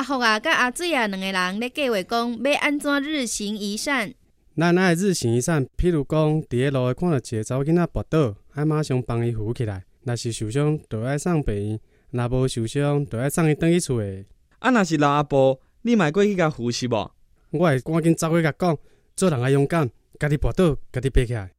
阿福啊，甲阿水啊，两个人咧计划讲要安怎日行一善。咱爱日行一善，譬如讲，伫咧路看到一个查某囡仔跌倒，爱马上帮伊扶起来；若是受伤，就爱送病院；若无受伤，就爱送伊倒去厝诶。啊，若是老阿婆，你卖过去甲扶是无？我会赶紧走去甲讲，做人爱勇敢，家己跌倒，家己爬起来。